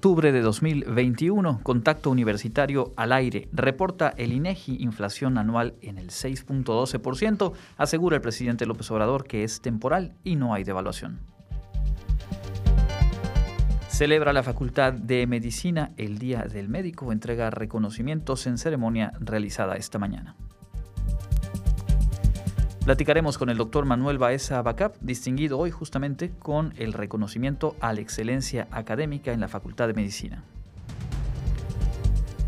octubre de 2021, contacto universitario al aire. Reporta el INEGI inflación anual en el 6.12%. Asegura el presidente López Obrador que es temporal y no hay devaluación. Celebra la Facultad de Medicina el Día del Médico. Entrega reconocimientos en ceremonia realizada esta mañana. Platicaremos con el doctor Manuel Baeza Bacap, distinguido hoy justamente con el reconocimiento a la excelencia académica en la Facultad de Medicina.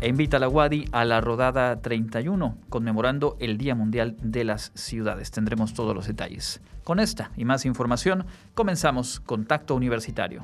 E invita a la UADI a la rodada 31, conmemorando el Día Mundial de las Ciudades. Tendremos todos los detalles. Con esta y más información, comenzamos Contacto Universitario.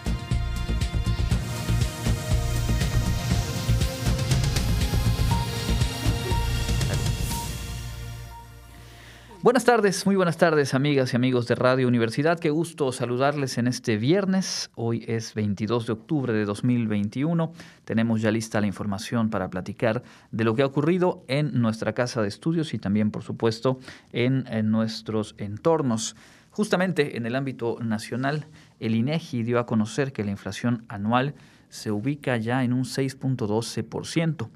Buenas tardes, muy buenas tardes amigas y amigos de Radio Universidad. Qué gusto saludarles en este viernes. Hoy es 22 de octubre de 2021. Tenemos ya lista la información para platicar de lo que ha ocurrido en nuestra casa de estudios y también, por supuesto, en, nuestros entornos. Justamente en el ámbito nacional, el INEGI dio a conocer que la inflación anual se ubica ya en un 6.12%.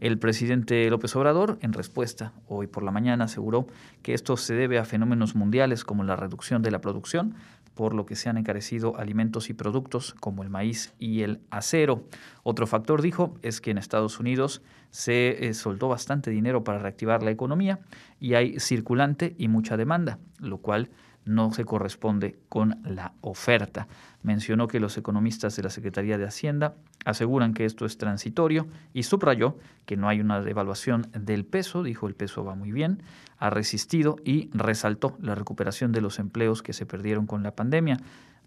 El presidente López Obrador, en respuesta hoy por la mañana, aseguró que esto se debe a fenómenos mundiales como la reducción de la producción, por lo que se han encarecido alimentos y productos como el maíz y el acero. Otro factor, dijo, es que en Estados Unidos se eh, soltó bastante dinero para reactivar la economía y hay circulante y mucha demanda, lo cual no se corresponde con la oferta. Mencionó que los economistas de la Secretaría de Hacienda aseguran que esto es transitorio y subrayó que no hay una devaluación del peso, dijo el peso va muy bien, ha resistido y resaltó la recuperación de los empleos que se perdieron con la pandemia.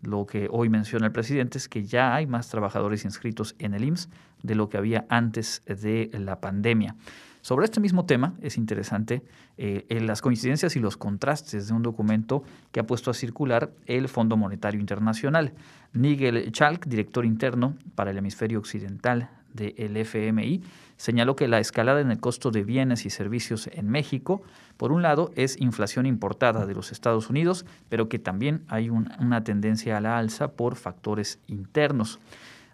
Lo que hoy menciona el presidente es que ya hay más trabajadores inscritos en el IMSS de lo que había antes de la pandemia. Sobre este mismo tema es interesante eh, las coincidencias y los contrastes de un documento que ha puesto a circular el Fondo Monetario Internacional. Nigel Chalk, director interno para el hemisferio occidental del FMI, señaló que la escalada en el costo de bienes y servicios en México, por un lado, es inflación importada de los Estados Unidos, pero que también hay una tendencia a la alza por factores internos.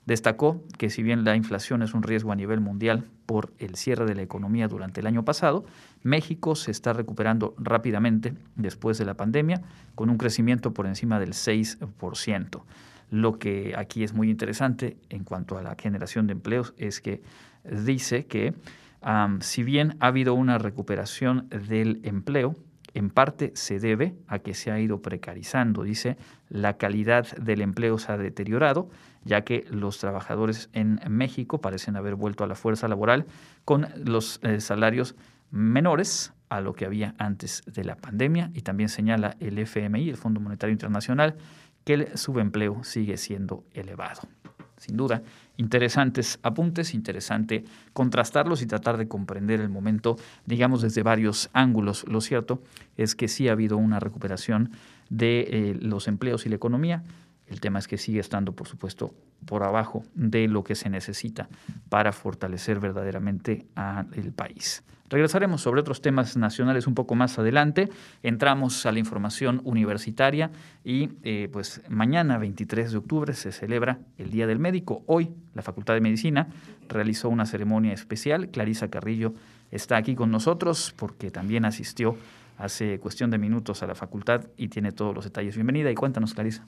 Destacó que si bien la inflación es un riesgo a nivel mundial por el cierre de la economía durante el año pasado, México se está recuperando rápidamente después de la pandemia con un crecimiento por encima del 6%. Lo que aquí es muy interesante en cuanto a la generación de empleos es que dice que si bien ha habido una recuperación del empleo, en parte se debe a que se ha ido precarizando. Dice, la calidad del empleo se ha deteriorado, ya que los trabajadores en México parecen haber vuelto a la fuerza laboral con los eh, salarios menores a lo que había antes de la pandemia y también señala el FMI, el Fondo Monetario Internacional, que el subempleo sigue siendo elevado. Sin duda, interesantes apuntes, interesante contrastarlos y tratar de comprender el momento, digamos, desde varios ángulos. Lo cierto es que sí ha habido una recuperación de eh, los empleos y la economía. El tema es que sigue estando, por supuesto, por abajo de lo que se necesita para fortalecer verdaderamente al país. Regresaremos sobre otros temas nacionales un poco más adelante. Entramos a la información universitaria y eh, pues mañana, 23 de octubre, se celebra el Día del Médico. Hoy la Facultad de Medicina realizó una ceremonia especial. Clarisa Carrillo está aquí con nosotros porque también asistió hace cuestión de minutos a la facultad y tiene todos los detalles. Bienvenida y cuéntanos, Clarisa.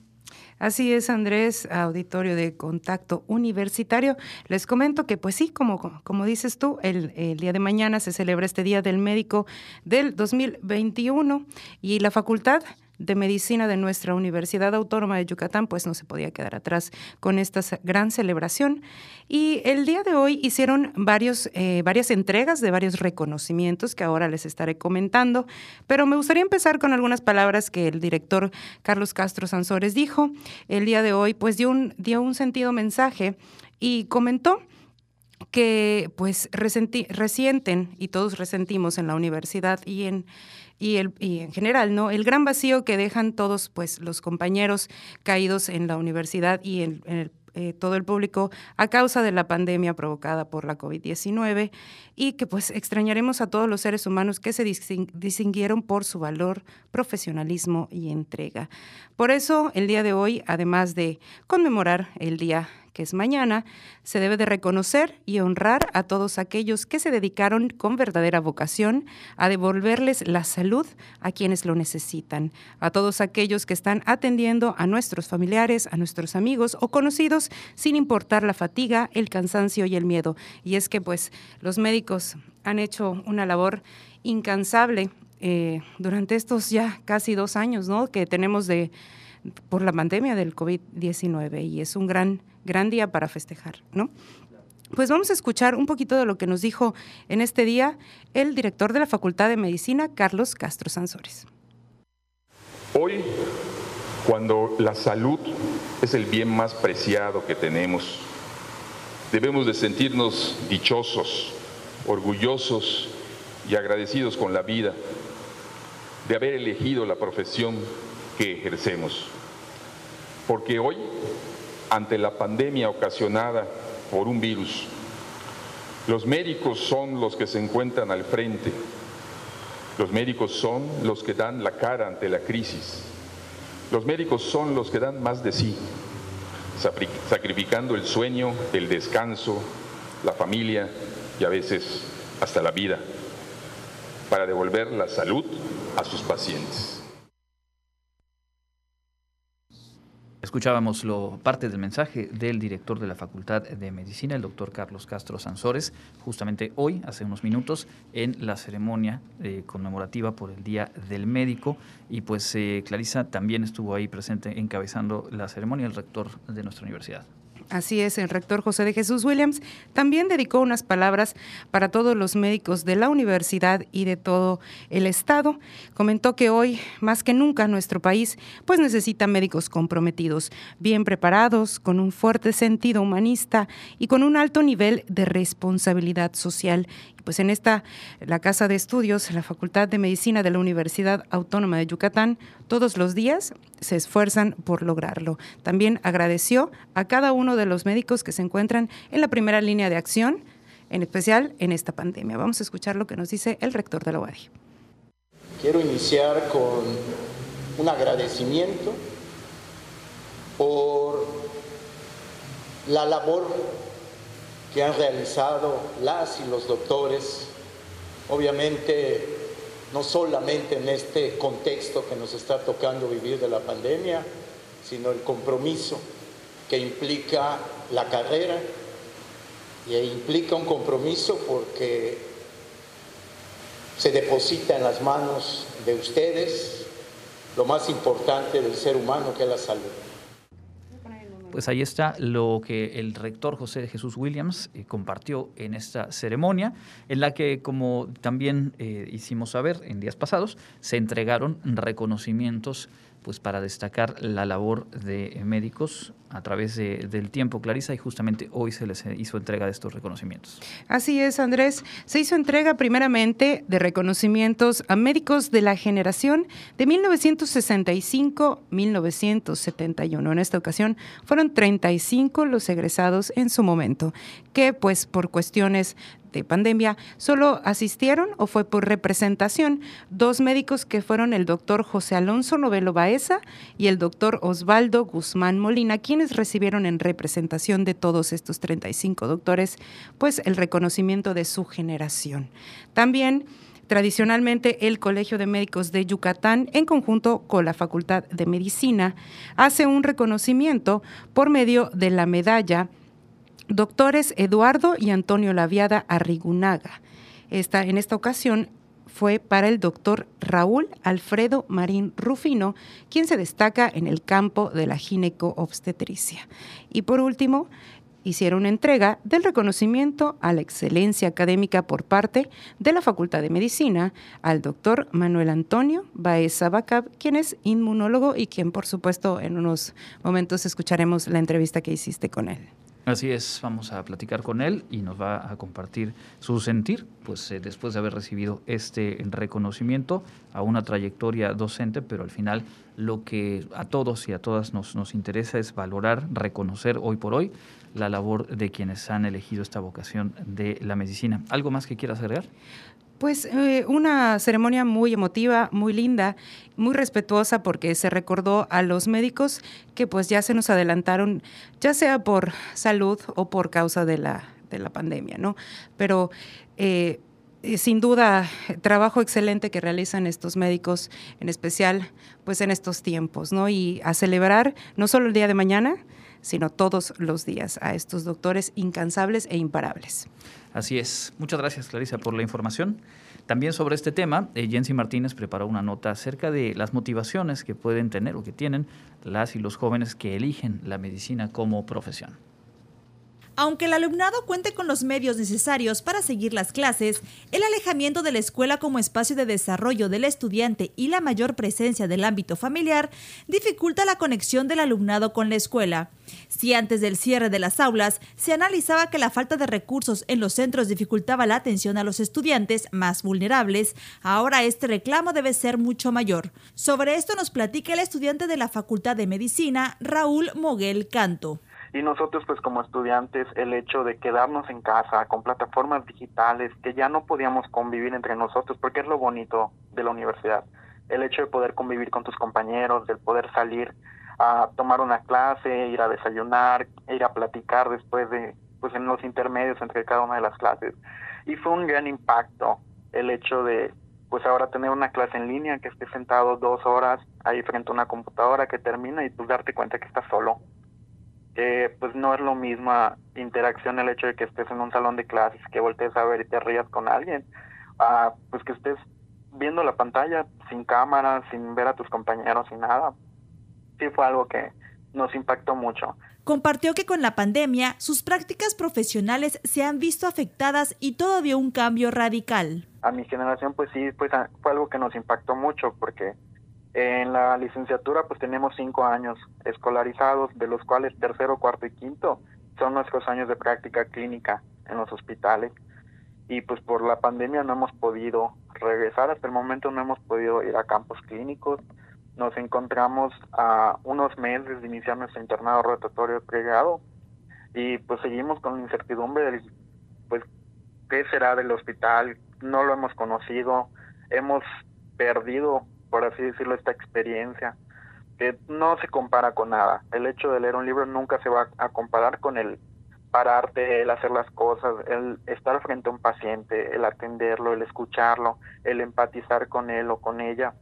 Así es, Andrés, auditorio de contacto universitario. Les comento que, pues sí, como, como dices tú, el, el, día de mañana se celebra este Día del Médico del 2021 y la facultad de Medicina de nuestra Universidad Autónoma de Yucatán, pues no se podía quedar atrás con esta gran celebración. Y el día de hoy hicieron varios, eh, varias entregas de varios reconocimientos que ahora les estaré comentando, pero me gustaría empezar con algunas palabras que el director Carlos Castro Sansores dijo. El día de hoy, pues dio un, dio un sentido mensaje y comentó que pues resienten y todos resentimos en la universidad y en y, el, y en general, ¿no? El gran vacío que dejan todos pues los compañeros caídos en la universidad y en, en eh, todo el público a causa de la pandemia provocada por la COVID-19 y que pues extrañaremos a todos los seres humanos que se distinguieron por su valor, profesionalismo y entrega. Por eso, el día de hoy, además de conmemorar el Día que es mañana, se debe de reconocer y honrar a todos aquellos que se dedicaron con verdadera vocación a devolverles la salud a quienes lo necesitan, a todos aquellos que están atendiendo a nuestros familiares, a nuestros amigos o conocidos sin importar la fatiga, el cansancio y el miedo. Y es que pues los médicos han hecho una labor incansable eh, durante estos ya casi dos años, ¿no? Que tenemos de por la pandemia del COVID-19 y es un gran gran día para festejar, ¿no? Pues vamos a escuchar un poquito de lo que nos dijo en este día el director de la Facultad de Medicina, Carlos Castro Sansores. Hoy, cuando la salud es el bien más preciado que tenemos, debemos de sentirnos dichosos, orgullosos y agradecidos con la vida de haber elegido la profesión que ejercemos. Porque hoy ante la pandemia ocasionada por un virus. Los médicos son los que se encuentran al frente. Los médicos son los que dan la cara ante la crisis. Los médicos son los que dan más de sí, sacrificando el sueño, el descanso, la familia y a veces hasta la vida para devolver la salud a sus pacientes. Escuchábamos lo, parte del mensaje del director de la Facultad de Medicina, el doctor Carlos Castro Sansores, justamente hoy, hace unos minutos, en la ceremonia eh, conmemorativa por el Día del Médico. Y pues eh, Clarisa también estuvo ahí presente encabezando la ceremonia, el rector de nuestra universidad. Así es, el rector José de Jesús Williams también dedicó unas palabras para todos los médicos de la universidad y de todo el estado. Comentó que hoy, más que nunca, nuestro país pues necesita médicos comprometidos, bien preparados, con un fuerte sentido humanista y con un alto nivel de responsabilidad social pues en esta, la Casa de Estudios, la Facultad de Medicina de la Universidad Autónoma de Yucatán, todos los días se esfuerzan por lograrlo. También agradeció a cada uno de los médicos que se encuentran en la primera línea de acción, en especial en esta pandemia. Vamos a escuchar lo que nos dice el rector de la UADI. Quiero iniciar con un agradecimiento por la labor que han realizado las y los doctores, obviamente no solamente en este contexto que nos está tocando vivir de la pandemia, sino el compromiso que implica la carrera y implica un compromiso porque se deposita en las manos de ustedes lo más importante del ser humano que es la salud pues ahí está lo que el rector José Jesús Williams eh, compartió en esta ceremonia, en la que, como también eh, hicimos saber en días pasados, se entregaron reconocimientos pues para destacar la labor de médicos a través del tiempo, Clarisa, y justamente hoy se les hizo entrega de estos reconocimientos. Así es, Andrés. Se hizo entrega primeramente de reconocimientos a médicos de la generación de 1965-1971. En esta ocasión fueron 35 los egresados en su momento, que pues por cuestiones de pandemia, solo asistieron o fue por representación dos médicos que fueron el doctor José Alonso Novelo Baeza y el doctor Osvaldo Guzmán Molina, quienes recibieron en representación de todos estos 35 doctores, pues el reconocimiento de su generación. También Tradicionalmente, el Colegio de Médicos de Yucatán, en conjunto con la Facultad de Medicina, hace un reconocimiento por medio de la medalla doctores Eduardo y Antonio Laviada Arrigunaga. Esta, en esta ocasión fue para el doctor Raúl Alfredo Marín Rufino, quien se destaca en el campo de la gineco-obstetricia. Y por último, hicieron entrega del reconocimiento a la excelencia académica por parte de la Facultad de Medicina al doctor Manuel Antonio Baeza Bacab, quien es inmunólogo y quien, por supuesto, en unos momentos escucharemos la entrevista que hiciste con él. Así es, vamos a platicar con él y nos va a compartir su sentir, pues eh, después de haber recibido este reconocimiento a una trayectoria docente, pero al final lo que a todos y a todas nos, nos interesa es valorar, reconocer hoy por hoy la labor de quienes han elegido esta vocación de la medicina. ¿Algo más que quieras agregar? Pues eh, una ceremonia muy emotiva, muy linda, muy respetuosa porque se recordó a los médicos que pues ya se nos adelantaron, ya sea por salud o por causa de la, de la pandemia, ¿no? Pero eh, eh, sin duda, trabajo excelente que realizan estos médicos, en especial pues en estos tiempos, ¿no? Y a celebrar no solo el día de mañana, sino todos los días a estos doctores incansables e imparables. Así es. Muchas gracias, Clarisa, por la información. También sobre este tema, eh, Jensi Martínez preparó una nota acerca de las motivaciones que pueden tener o que tienen las y los jóvenes que eligen la medicina como profesión. Aunque el alumnado cuente con los medios necesarios para seguir las clases, el alejamiento de la escuela como espacio de desarrollo del estudiante y la mayor presencia del ámbito familiar dificulta la conexión del alumnado con la escuela. Si antes del cierre de las aulas se analizaba que la falta de recursos en los centros dificultaba la atención a los estudiantes más vulnerables, ahora este reclamo debe ser mucho mayor. Sobre esto nos platica el estudiante de la Facultad de Medicina, Raúl Moguel Canto. Y nosotros, pues como estudiantes, el hecho de quedarnos en casa con plataformas digitales, que ya no podíamos convivir entre nosotros, porque es lo bonito de la universidad, el hecho de poder convivir con tus compañeros, del poder salir a tomar una clase, ir a desayunar, ir a platicar después de, pues en los intermedios entre cada una de las clases. Y fue un gran impacto el hecho de, pues ahora tener una clase en línea, que estés sentado dos horas ahí frente a una computadora que termina y pues darte cuenta que estás solo que pues no es lo misma interacción el hecho de que estés en un salón de clases, que voltees a ver y te rías con alguien, a pues que estés viendo la pantalla sin cámara, sin ver a tus compañeros, sin nada. Sí fue algo que nos impactó mucho. Compartió que con la pandemia sus prácticas profesionales se han visto afectadas y todo dio un cambio radical. A mi generación pues sí, pues fue algo que nos impactó mucho porque en la licenciatura pues tenemos cinco años escolarizados, de los cuales tercero, cuarto y quinto son nuestros años de práctica clínica en los hospitales. Y pues por la pandemia no hemos podido regresar, hasta el momento no hemos podido ir a campos clínicos. Nos encontramos a unos meses de iniciar nuestro internado rotatorio pregrado y pues seguimos con la incertidumbre de pues qué será del hospital, no lo hemos conocido, hemos perdido por así decirlo, esta experiencia, que no se compara con nada. El hecho de leer un libro nunca se va a comparar con el pararte, el hacer las cosas, el estar frente a un paciente, el atenderlo, el escucharlo, el empatizar con él o con ella,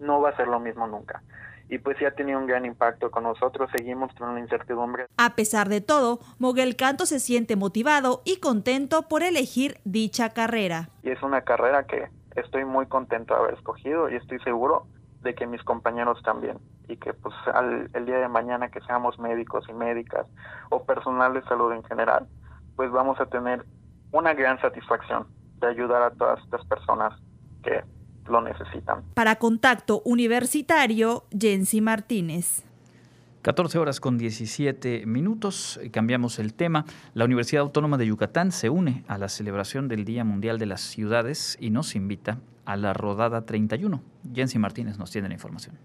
no va a ser lo mismo nunca. Y pues sí ha tenido un gran impacto con nosotros, seguimos con una incertidumbre. A pesar de todo, Moguel Canto se siente motivado y contento por elegir dicha carrera. Y es una carrera que estoy muy contento de haber escogido y estoy seguro de que mis compañeros también y que pues al, el día de mañana que seamos médicos y médicas o personal de salud en general, pues vamos a tener una gran satisfacción de ayudar a todas estas personas que lo necesitan. Para Contacto Universitario, Jensi Martínez. 14 horas con 17 minutos, cambiamos el tema. La Universidad Autónoma de Yucatán se une a la celebración del Día Mundial de las Ciudades y nos invita a la Rodada 31. Jensi Martínez nos tiene la información.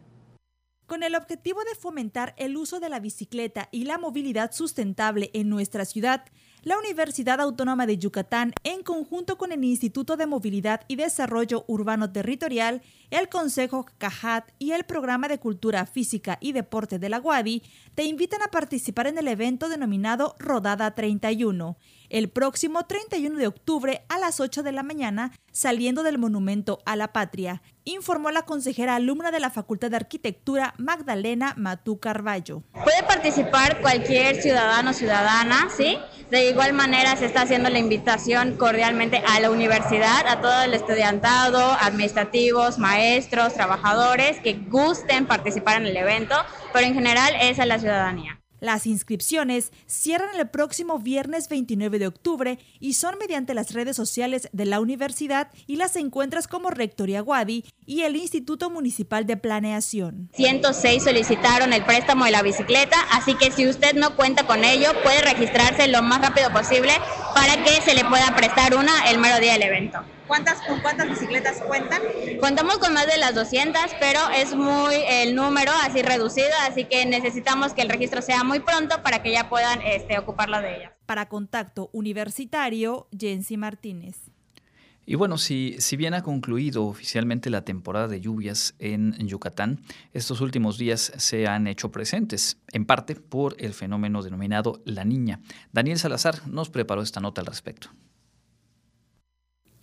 Con el objetivo de fomentar el uso de la bicicleta y la movilidad sustentable en nuestra ciudad, la Universidad Autónoma de Yucatán, en conjunto con el Instituto de Movilidad y Desarrollo Urbano Territorial, el Consejo CAJAT y el Programa de Cultura Física y Deporte de la UADI, te invitan a participar en el evento denominado Rodada 31, el próximo 31 de octubre a las 8 de la mañana, saliendo del Monumento a la Patria, informó la consejera alumna de la Facultad de Arquitectura Magdalena Matú Carballo. Puede participar cualquier ciudadano o ciudadana, ¿sí? De igual manera se está haciendo la invitación cordialmente a la universidad, a todo el estudiantado, administrativos, maestros, trabajadores que gusten participar en el evento, pero en general es a la ciudadanía. Las inscripciones cierran el próximo viernes 29 de octubre y son mediante las redes sociales de la universidad y las encuentras como Rectoría Guadi y el Instituto Municipal de Planeación. 106 solicitaron el préstamo de la bicicleta, así que si usted no cuenta con ello, puede registrarse lo más rápido posible para que se le pueda prestar una el mero día del evento. ¿Cuántas, ¿Con cuántas bicicletas cuentan? Contamos con más de las 200, pero es muy el número así reducido, así que necesitamos que el registro sea muy pronto para que ya puedan este, ocuparla de ellas. Para Contacto Universitario, Jensi Martínez. Y bueno, si, si bien ha concluido oficialmente la temporada de lluvias en Yucatán, estos últimos días se han hecho presentes, en parte por el fenómeno denominado La Niña. Daniel Salazar nos preparó esta nota al respecto.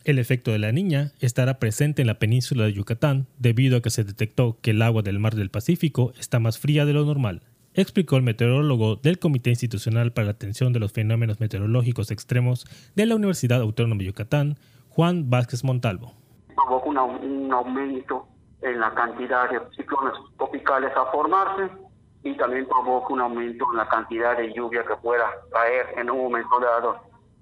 El efecto de la niña estará presente en la península de Yucatán debido a que se detectó que el agua del mar del Pacífico está más fría de lo normal, explicó el meteorólogo del Comité Institucional para la Atención de los Fenómenos Meteorológicos Extremos de la Universidad Autónoma de Yucatán, Juan Vázquez Montalvo. Provocó un aumento en la cantidad de ciclones tropicales a formarse y también provoca un aumento en la cantidad de lluvia que pueda caer en un momento dado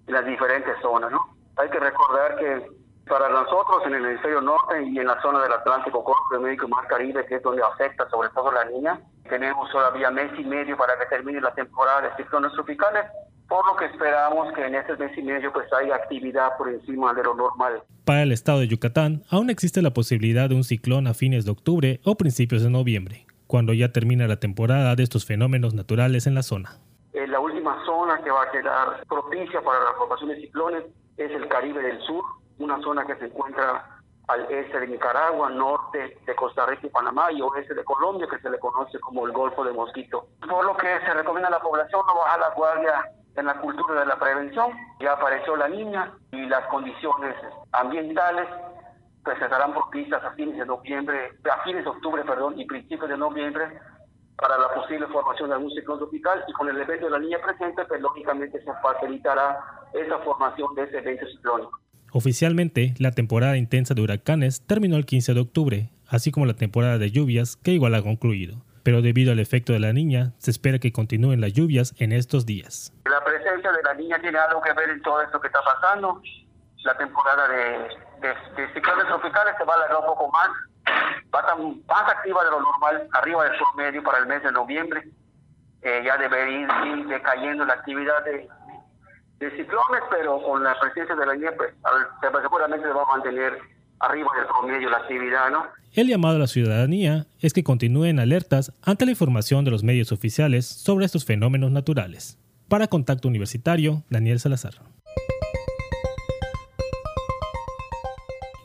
en las diferentes zonas, ¿no? Hay que recordar que para nosotros en el hemisferio norte y en la zona del Atlántico, Golfo de México y Mar Caribe, que es donde afecta sobre todo la niña, tenemos todavía mes y medio para que termine la temporada de ciclones tropicales, por lo que esperamos que en este mes y medio pues haya actividad por encima de lo normal. Para el estado de Yucatán, aún existe la posibilidad de un ciclón a fines de octubre o principios de noviembre, cuando ya termina la temporada de estos fenómenos naturales en la zona. la última zona que va a quedar propicia para la formación de ciclones es el Caribe del Sur, una zona que se encuentra al este de Nicaragua, norte de Costa Rica y Panamá y oeste de Colombia, que se le conoce como el Golfo de Mosquito. Por lo que se recomienda a la población no bajar la guardia en la cultura de la prevención. Ya apareció la niña y las condiciones ambientales pues estarán a fines de noviembre, a fines de octubre, perdón, y principios de noviembre para la posible formación de algún ciclón tropical y con el evento de la niña presente, pues lógicamente se facilitará esa formación de ese evento ciclónico. Oficialmente, la temporada intensa de huracanes terminó el 15 de octubre, así como la temporada de lluvias que igual ha concluido. Pero debido al efecto de la niña, se espera que continúen las lluvias en estos días. La presencia de la niña tiene algo que ver en todo esto que está pasando. La temporada de, de ciclones tropicales se va a alargar un poco más más activa de lo normal, arriba del promedio para el mes de noviembre. Eh, ya debería ir decayendo la actividad de, ciclones, pero con la presencia de la nieve, pues, seguramente se va a mantener arriba del promedio la actividad, ¿no? El llamado a la ciudadanía es que continúen alertas ante la información de los medios oficiales sobre estos fenómenos naturales. Para Contacto Universitario, Daniel Salazar.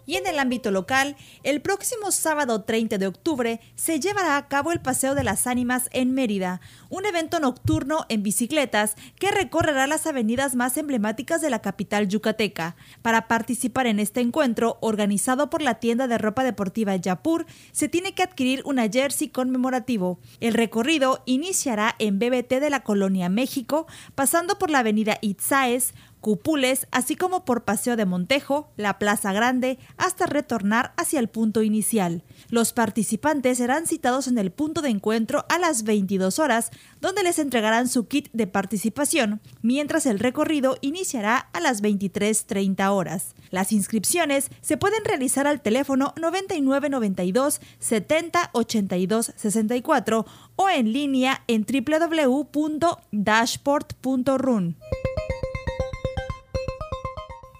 Y en el ámbito local, el próximo sábado 30 de octubre se llevará a cabo el Paseo de las Ánimas en Mérida, un evento nocturno en bicicletas que recorrerá las avenidas más emblemáticas de la capital yucateca. Para participar en este encuentro, organizado por la tienda de ropa deportiva Yapur, se tiene que adquirir una jersey conmemorativo. El recorrido iniciará en BBT de la Colonia México, pasando por la avenida Itzaes, Cupules, así como por Paseo de Montejo, la Plaza Grande, hasta retornar hacia el punto inicial. Los participantes serán citados en el punto de encuentro a las 22 horas, donde les entregarán su kit de participación, mientras el recorrido iniciará a las 23.30 horas. Las inscripciones se pueden realizar al teléfono 9992 70 82 64 o en línea en www.dashport.run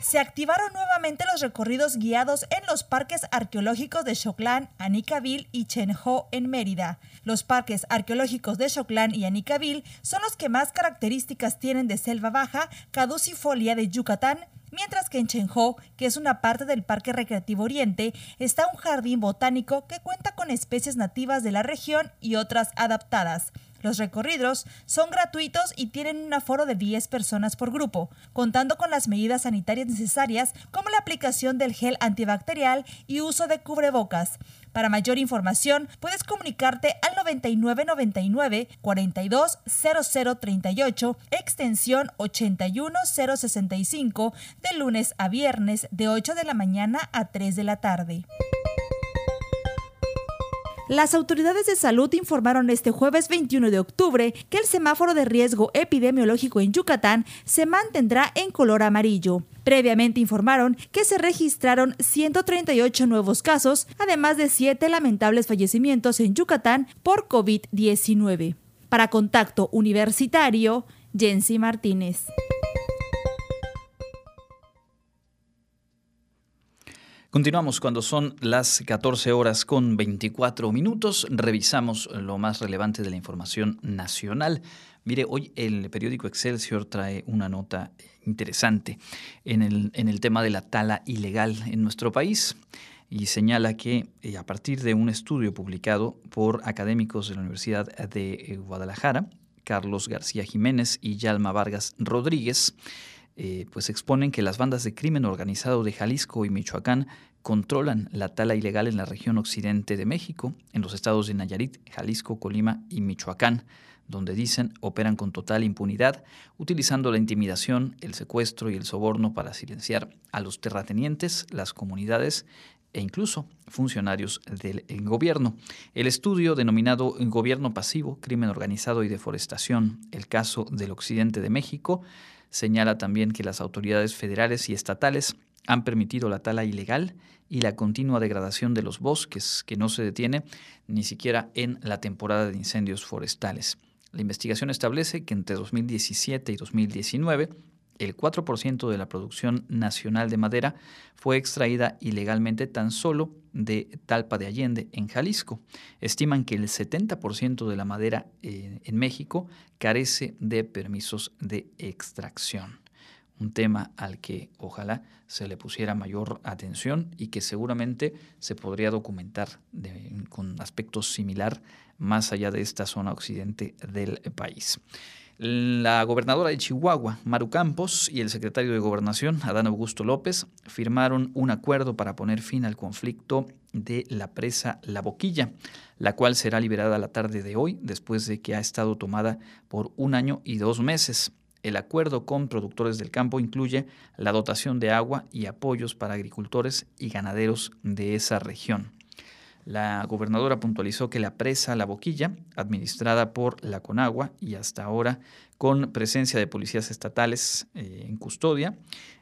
se activaron nuevamente los recorridos guiados en los parques arqueológicos de Xoclán, Anicavil y Chenjo en Mérida. Los parques arqueológicos de Xoclán y Anicavil son los que más características tienen de selva baja, caducifolia de Yucatán, mientras que en Chenjo, que es una parte del Parque Recreativo Oriente, está un jardín botánico que cuenta con especies nativas de la región y otras adaptadas. Los recorridos son gratuitos y tienen un aforo de 10 personas por grupo, contando con las medidas sanitarias necesarias como la aplicación del gel antibacterial y uso de cubrebocas. Para mayor información, puedes comunicarte al 9999 420038 extensión 81065 de lunes a viernes de 8 de la mañana a 3 de la tarde. Las autoridades de salud informaron este jueves 21 de octubre que el semáforo de riesgo epidemiológico en Yucatán se mantendrá en color amarillo. Previamente informaron que se registraron 138 nuevos casos, además de 7 lamentables fallecimientos en Yucatán por COVID-19. Para Contacto Universitario, Jensi Martínez. Continuamos cuando son las 14 horas con 24 minutos. Revisamos lo más relevante de la información nacional. Mire, hoy el periódico Excelsior trae una nota interesante en el, tema de la tala ilegal en nuestro país y señala que eh, a partir de un estudio publicado por académicos de la Universidad de eh, Guadalajara, Carlos García Jiménez y Yalma Vargas Rodríguez, eh, pues exponen que las bandas de crimen organizado de Jalisco y Michoacán controlan la tala ilegal en la región occidente de México, en los estados de Nayarit, Jalisco, Colima y Michoacán, donde dicen operan con total impunidad, utilizando la intimidación, el secuestro y el soborno para silenciar a los terratenientes, las comunidades e incluso funcionarios del gobierno. El estudio denominado Gobierno Pasivo, Crimen Organizado y Deforestación, el caso del occidente de México, Señala también que las autoridades federales y estatales han permitido la tala ilegal y la continua degradación de los bosques, que no se detiene ni siquiera en la temporada de incendios forestales. La investigación establece que entre 2017 y 2019 el 4% de la producción nacional de madera fue extraída ilegalmente tan solo de Talpa de Allende, en Jalisco. Estiman que el 70% de la madera eh, en México carece de permisos de extracción. Un tema al que ojalá se le pusiera mayor atención y que seguramente se podría documentar con aspectos similar más allá de esta zona occidente del país. La gobernadora de Chihuahua, Maru Campos, y el secretario de Gobernación, Adán Augusto López, firmaron un acuerdo para poner fin al conflicto de la presa La Boquilla, la cual será liberada la tarde de hoy, después de que ha estado tomada por un año y dos meses. El acuerdo con productores del campo incluye la dotación de agua y apoyos para agricultores y ganaderos de esa región. La gobernadora puntualizó que la presa La Boquilla, administrada por la Conagua y hasta ahora con presencia de policías estatales eh, en custodia,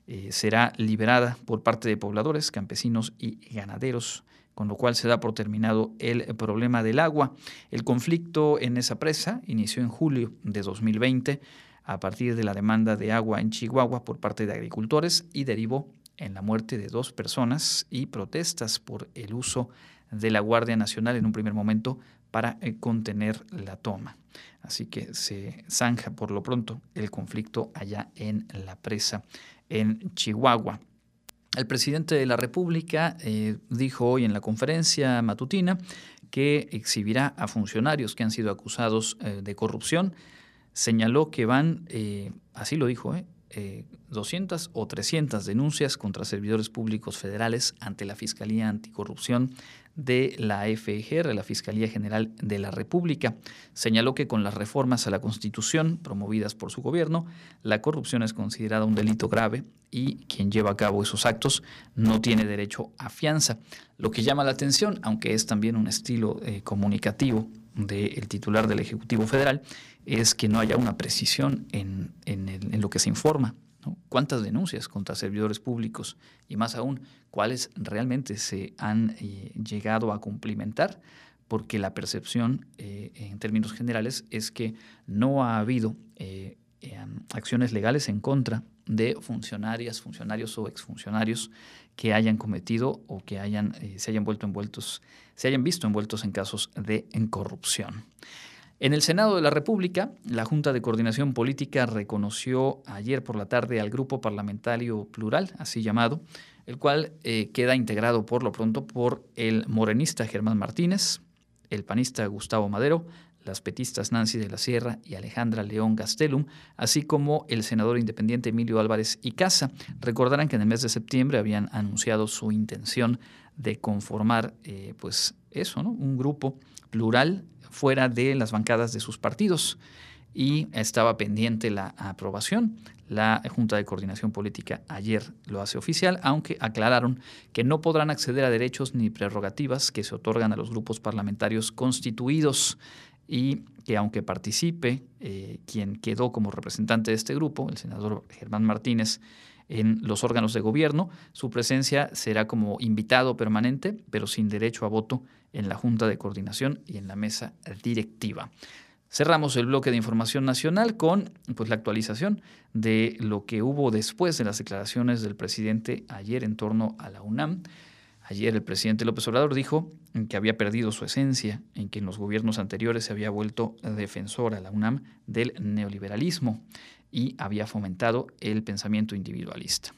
eh, será liberada por parte de pobladores, campesinos y ganaderos, con lo cual se da por terminado el problema del agua. El conflicto en esa presa inició en julio de 2020 a partir de la demanda de agua en Chihuahua por parte de agricultores y derivó en la muerte de dos personas y protestas por el uso de la Guardia Nacional en un primer momento para eh, contener la toma. Así que se zanja por lo pronto el conflicto allá en la presa en Chihuahua. El presidente de la República eh, dijo hoy en la conferencia matutina que exhibirá a funcionarios que han sido acusados eh, de corrupción. Señaló que van, así lo dijo, 200 o 300 denuncias contra servidores públicos federales ante la Fiscalía Anticorrupción de la FGR, la Fiscalía General de la República. Señaló que con las reformas a la Constitución promovidas por su gobierno, la corrupción es considerada un delito grave y quien lleva a cabo esos actos no tiene derecho a fianza. Lo que llama la atención, aunque es también un estilo eh, comunicativo del titular del Ejecutivo Federal, es que no haya una precisión en, en lo que se informa. ¿Cuántas denuncias contra servidores públicos y más aún, cuáles realmente se han eh, llegado a cumplimentar? Porque la percepción eh, en términos generales es que no ha habido eh, acciones legales en contra de funcionarias, funcionarios o exfuncionarios que hayan cometido o que hayan, se hayan vuelto envueltos, se hayan visto envueltos en casos de corrupción. En el Senado de la República, la Junta de Coordinación Política reconoció ayer por la tarde al Grupo Parlamentario Plural, así llamado, el cual eh, queda integrado por lo pronto por el morenista Germán Martínez, el panista Gustavo Madero, las petistas Nancy de la Sierra y Alejandra León Gastelum, así como el senador independiente Emilio Álvarez y Casa. Recordarán que en el mes de septiembre habían anunciado su intención de conformar, eh, pues eso, ¿no? Un grupo plural fuera de las bancadas de sus partidos. y estaba pendiente la aprobación. La Junta de Coordinación Política ayer lo hace oficial, aunque aclararon que no podrán acceder a derechos ni prerrogativas que se otorgan a los grupos parlamentarios constituidos y que aunque participe eh, quien quedó como representante de este grupo, el senador Germán Martínez, en los órganos de gobierno, su presencia será como invitado permanente, pero sin derecho a voto en la Junta de Coordinación y en la mesa directiva. Cerramos el bloque de información nacional con pues, la actualización de lo que hubo después de las declaraciones del presidente ayer en torno a la UNAM. Ayer el presidente López Obrador dijo que había perdido su esencia, en que en los gobiernos anteriores se había vuelto defensor a la UNAM del neoliberalismo y había fomentado el pensamiento individualista.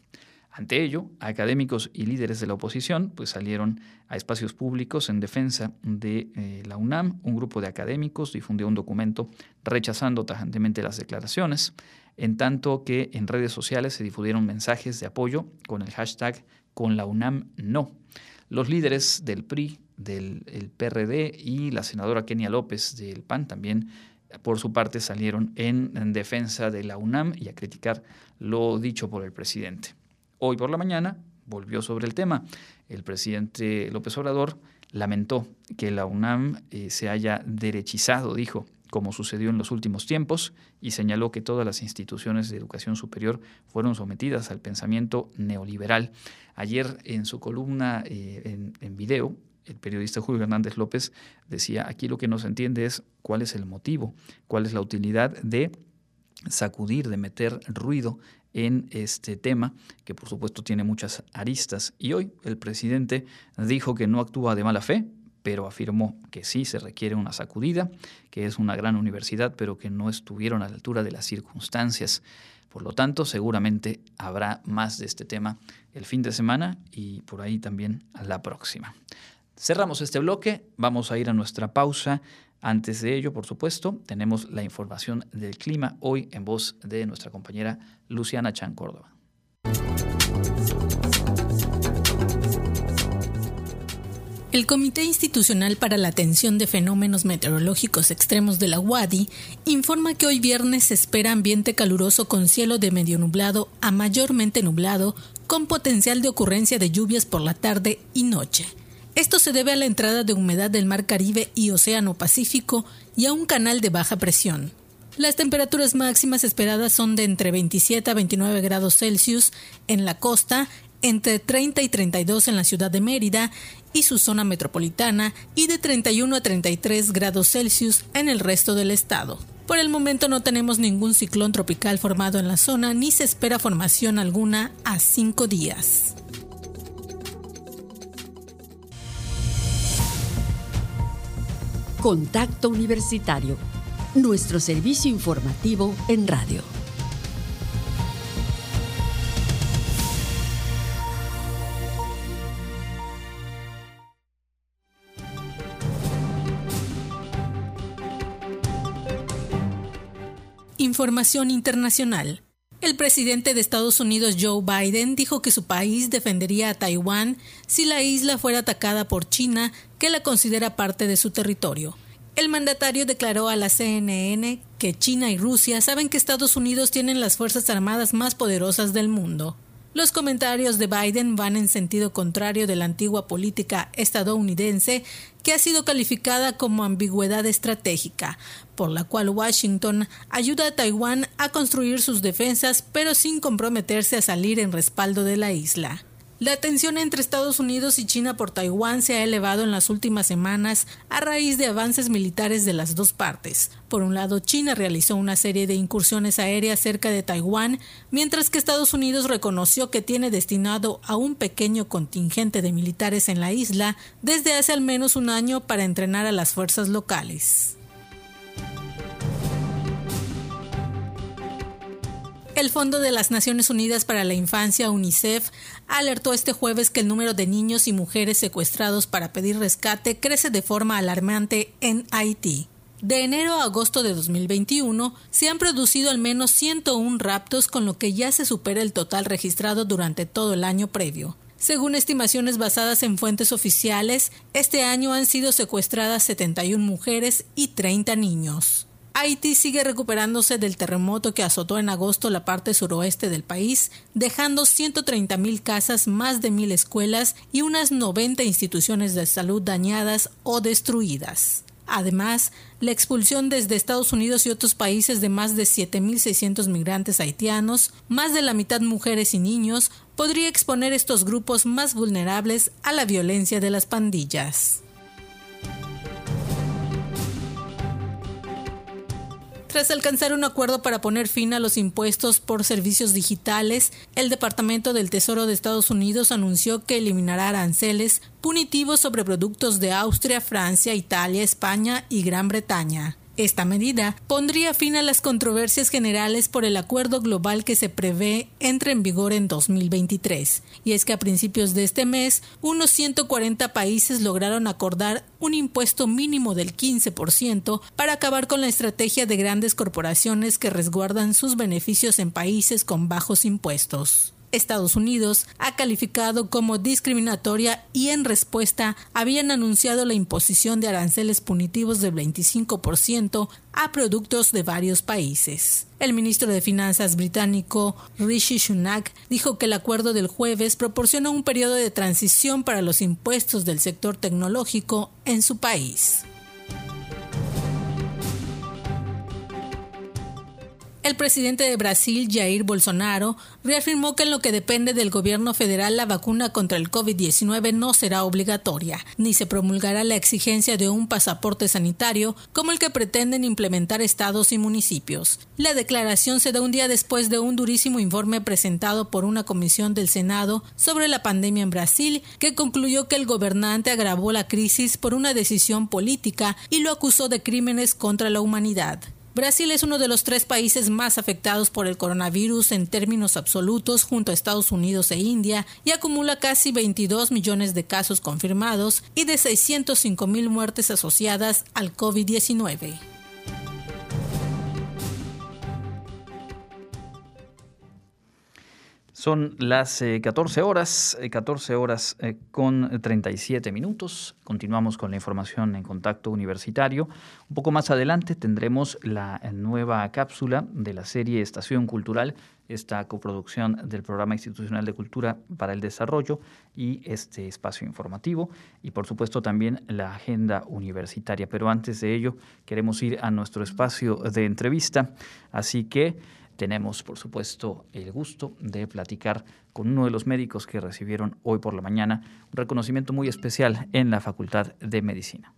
Ante ello, académicos y líderes de la oposición pues, salieron a espacios públicos en defensa de eh, la UNAM. Un grupo de académicos difundió un documento rechazando tajantemente las declaraciones, en tanto que en redes sociales se difundieron mensajes de apoyo con el hashtag con la UNAM no. Los líderes del PRI, del PRD y la senadora Kenia López del PAN también por su parte salieron en defensa de la UNAM y a criticar lo dicho por el presidente. Hoy por la mañana volvió sobre el tema. El presidente López Obrador lamentó que la UNAM eh, se haya derechizado, dijo, como sucedió en los últimos tiempos, y señaló que todas las instituciones de educación superior fueron sometidas al pensamiento neoliberal. Ayer en su columna eh, en, en video, el periodista Julio Hernández López decía, aquí lo que no se entiende es cuál es el motivo, cuál es la utilidad de sacudir, de meter ruido en este tema, que por supuesto tiene muchas aristas. Y hoy el presidente dijo que no actúa de mala fe, pero afirmó que sí se requiere una sacudida, que es una gran universidad, pero que no estuvieron a la altura de las circunstancias. Por lo tanto, seguramente habrá más de este tema el fin de semana y por ahí también la próxima. Cerramos este bloque, vamos a ir a nuestra pausa antes de ello, por supuesto, tenemos la información del clima hoy en voz de nuestra compañera Luciana Chan Córdoba. El Comité Institucional para la Atención de Fenómenos Meteorológicos Extremos de la UADI informa que hoy viernes se espera ambiente caluroso con cielo de medio nublado a mayormente nublado, con potencial de ocurrencia de lluvias por la tarde y noche. Esto se debe a la entrada de humedad del Mar Caribe y Océano Pacífico y a un canal de baja presión. Las temperaturas máximas esperadas son de entre 27 a 29 grados Celsius en la costa, entre 30 y 32 en la ciudad de Mérida y su zona metropolitana y de 31 a 33 grados Celsius en el resto del estado. Por el momento no tenemos ningún ciclón tropical formado en la zona ni se espera formación alguna a cinco días. Contacto Universitario, nuestro servicio informativo en radio. Información internacional. El presidente de Estados Unidos Joe Biden dijo que su país defendería a Taiwán si la isla fuera atacada por China, que la considera parte de su territorio. El mandatario declaró a la CNN que China y Rusia saben que Estados Unidos tienen las fuerzas armadas más poderosas del mundo. Los comentarios de Biden van en sentido contrario de la antigua política estadounidense que ha sido calificada como ambigüedad estratégica, por la cual Washington ayuda a Taiwán a construir sus defensas pero sin comprometerse a salir en respaldo de la isla. La tensión entre Estados Unidos y China por Taiwán se ha elevado en las últimas semanas a raíz de avances militares de las dos partes. Por un lado, China realizó una serie de incursiones aéreas cerca de Taiwán, mientras que Estados Unidos reconoció que tiene destinado a un pequeño contingente de militares en la isla desde hace al menos un año para entrenar a las fuerzas locales. El Fondo de las Naciones Unidas para la Infancia, UNICEF, alertó este jueves que el número de niños y mujeres secuestrados para pedir rescate crece de forma alarmante en Haití. De enero a agosto de 2021 se han producido al menos 101 raptos, con lo que ya se supera el total registrado durante todo el año previo. Según estimaciones basadas en fuentes oficiales, este año han sido secuestradas 71 mujeres y 30 niños. Haití sigue recuperándose del terremoto que azotó en agosto la parte suroeste del país, dejando 130 mil casas, más de mil escuelas y unas 90 instituciones de salud dañadas o destruidas. Además, la expulsión desde Estados Unidos y otros países de más de 7.600 migrantes haitianos, más de la mitad mujeres y niños, podría exponer estos grupos más vulnerables a la violencia de las pandillas. Tras alcanzar un acuerdo para poner fin a los impuestos por servicios digitales, el Departamento del Tesoro de Estados Unidos anunció que eliminará aranceles punitivos sobre productos de Austria, Francia, Italia, España y Gran Bretaña. Esta medida pondría fin a las controversias generales por el acuerdo global que se prevé entre en vigor en 2023. Y es que a principios de este mes, unos 140 países lograron acordar un impuesto mínimo del 15% para acabar con la estrategia de grandes corporaciones que resguardan sus beneficios en países con bajos impuestos. Estados Unidos ha calificado como discriminatoria y en respuesta habían anunciado la imposición de aranceles punitivos del 25% a productos de varios países. El ministro de Finanzas británico Rishi Sunak dijo que el acuerdo del jueves proporciona un periodo de transición para los impuestos del sector tecnológico en su país. El presidente de Brasil, Jair Bolsonaro, reafirmó que en lo que depende del gobierno federal la vacuna contra el COVID-19 no será obligatoria, ni se promulgará la exigencia de un pasaporte sanitario como el que pretenden implementar estados y municipios. La declaración se da un día después de un durísimo informe presentado por una comisión del Senado sobre la pandemia en Brasil, que concluyó que el gobernante agravó la crisis por una decisión política y lo acusó de crímenes contra la humanidad. Brasil es uno de los tres países más afectados por el coronavirus en términos absolutos junto a Estados Unidos e India y acumula casi 22 millones de casos confirmados y de 605 mil muertes asociadas al COVID-19. Son las 14 eh, horas, 14 eh, horas eh, con 37 minutos. Continuamos con la información en contacto universitario. Un poco más adelante tendremos la nueva cápsula de la serie Estación Cultural, esta coproducción del Programa Institucional de Cultura para el Desarrollo y este espacio informativo y por supuesto también la agenda universitaria. Pero antes de ello queremos ir a nuestro espacio de entrevista, así que tenemos, por supuesto, el gusto de platicar con uno de los médicos que recibieron hoy por la mañana un reconocimiento muy especial en la Facultad de Medicina.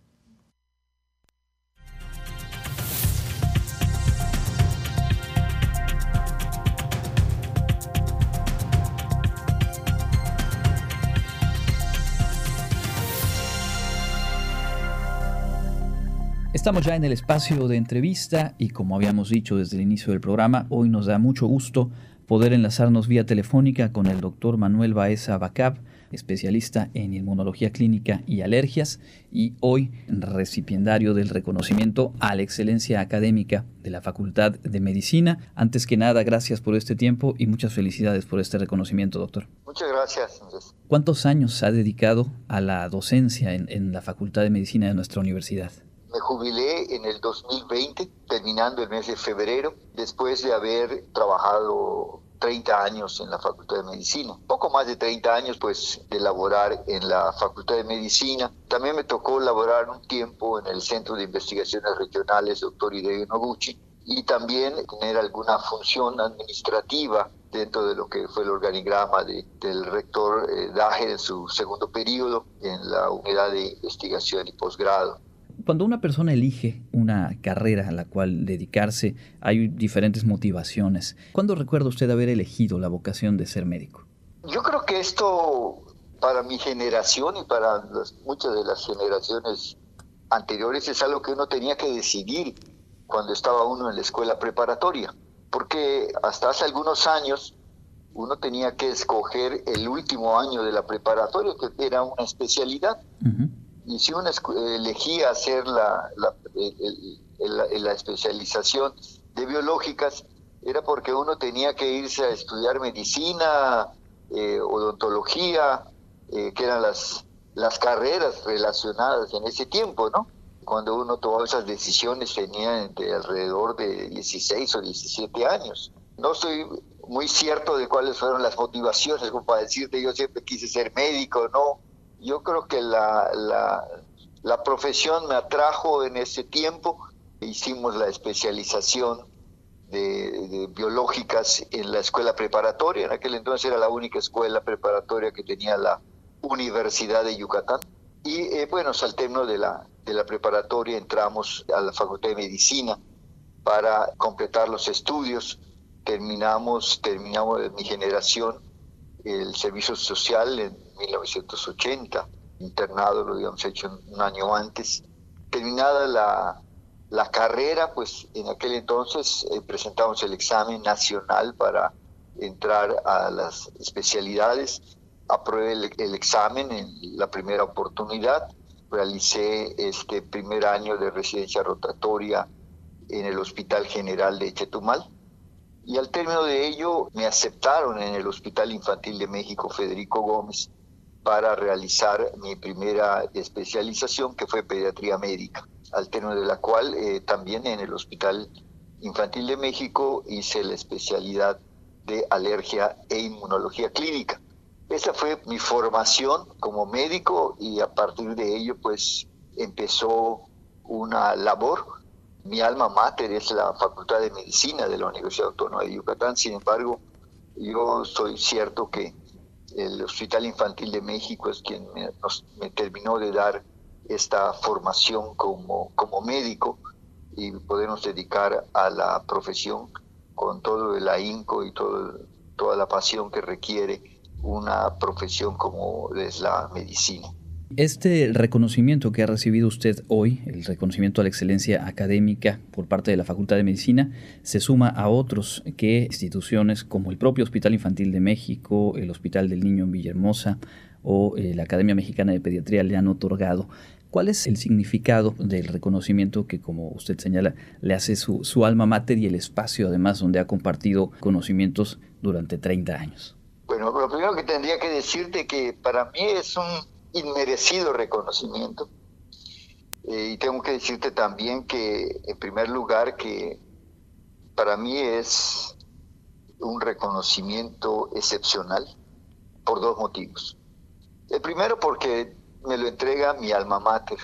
Estamos ya en el espacio de entrevista y como habíamos dicho desde el inicio del programa, hoy nos da mucho gusto poder enlazarnos vía telefónica con el doctor Manuel Baeza Bacab, especialista en inmunología clínica y alergias y hoy recipiendario del reconocimiento a la excelencia académica de la Facultad de Medicina. Antes que nada, gracias por este tiempo y muchas felicidades por este reconocimiento, doctor. Muchas gracias. ¿Cuántos años ha dedicado a la docencia en, en la Facultad de Medicina de nuestra universidad? Me jubilé en el 2020, terminando el mes de febrero, después de haber trabajado 30 años en la Facultad de Medicina. Poco más de 30 años, pues, de laborar en la Facultad de Medicina. También me tocó laborar un tiempo en el Centro de Investigaciones Regionales Dr. Hideo Noguchi y también tener alguna función administrativa dentro de lo que fue el organigrama del rector eh, Daje en su segundo periodo en la unidad de investigación y posgrado. Cuando una persona elige una carrera a la cual dedicarse, hay diferentes motivaciones. ¿Cuándo recuerda usted haber elegido la vocación de ser médico? Yo creo que esto para mi generación y para muchas de las generaciones anteriores es algo que uno tenía que decidir cuando estaba uno en la escuela preparatoria, porque hasta hace algunos años uno tenía que escoger el último año de la preparatoria, que era una especialidad y si uno elegía hacer la, la, especialización de biológicas, era porque uno tenía que irse a estudiar medicina, eh, odontología, eh, que eran las, las carreras relacionadas en ese tiempo, ¿no? cuando uno tomaba esas decisiones tenía de alrededor de 16 o 17 años. No estoy muy cierto de cuáles fueron las motivaciones, como para decirte yo siempre quise ser médico, no. Yo creo que la, la, la profesión me atrajo en ese tiempo. Hicimos la especialización de, biológicas en la escuela preparatoria. En aquel entonces era la única escuela preparatoria que tenía la Universidad de Yucatán. Y eh, bueno, al término de la, de la preparatoria entramos a la Facultad de Medicina para completar los estudios. Terminamos, terminamos mi generación el servicio social en 1980, internado lo habíamos hecho un año antes. Terminada la, la carrera, pues en aquel entonces eh, presentamos el examen nacional para entrar a las especialidades. Aprobé el, examen en la primera oportunidad. Realicé este primer año de residencia rotatoria en el Hospital General de Chetumal. Y al término de ello me aceptaron en el Hospital Infantil de México Federico Gómez para realizar mi primera especialización que fue pediatría médica al término de la cual eh, también en el Hospital Infantil de México hice la especialidad de alergia e inmunología clínica. Esa fue mi formación como médico y a partir de ello pues empezó una labor. Mi alma mater es la Facultad de Medicina de la Universidad Autónoma de Yucatán, sin embargo yo soy cierto que el Hospital Infantil de México es quien me, me terminó de dar esta formación como, como médico y podernos dedicar a la profesión con todo el ahínco y todo, toda la pasión que requiere una profesión como es la medicina. Este reconocimiento que ha recibido usted hoy, el reconocimiento a la excelencia académica por parte de la Facultad de Medicina, se suma a otros que instituciones como el propio Hospital Infantil de México, el Hospital del Niño en Villahermosa o eh, la Academia Mexicana de Pediatría le han otorgado. ¿Cuál es el significado del reconocimiento que, como usted señala, le hace su, alma mater y el espacio, además, donde ha compartido conocimientos durante 30 años? Bueno, lo primero que tendría que decirte que para mí es un inmerecido reconocimiento. Eh, y tengo que decirte también que, en primer lugar, que para mí es un reconocimiento excepcional por dos motivos. El primero porque me lo entrega mi alma mater.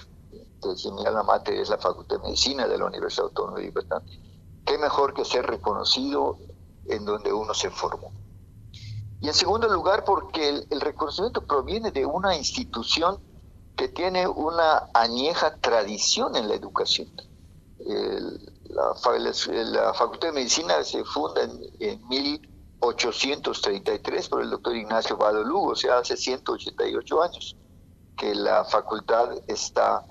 Mi alma mater es la Facultad de Medicina de la Universidad Autónoma de Libertad. Qué mejor que ser reconocido en donde uno se formó. Y en segundo lugar, porque el, reconocimiento proviene de una institución que tiene una añeja tradición en la educación. la, Facultad de Medicina se funda en, en 1833 por el doctor Ignacio Vado Lugo, o sea, hace 188 años que la facultad está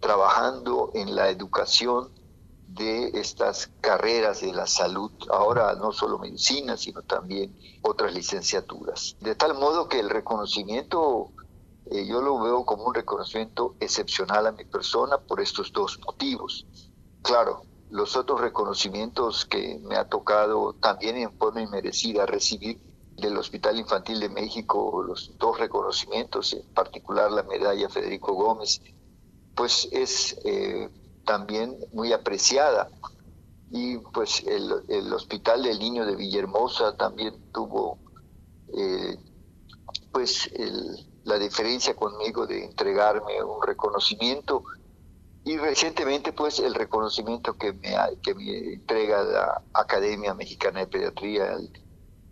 trabajando en la educación de estas carreras de la salud, ahora no solo medicina, sino también otras licenciaturas. De tal modo que el reconocimiento, eh, yo lo veo como un reconocimiento excepcional a mi persona por estos dos motivos. Claro, los otros reconocimientos que me ha tocado también en forma inmerecida recibir del Hospital Infantil de México los dos reconocimientos, en particular la medalla Federico Gómez, pues es eh, también muy apreciada. Y pues el, Hospital del Niño de Villahermosa también tuvo eh, pues la diferencia conmigo de entregarme un reconocimiento y recientemente pues el reconocimiento que me, que me entrega la Academia Mexicana de Pediatría,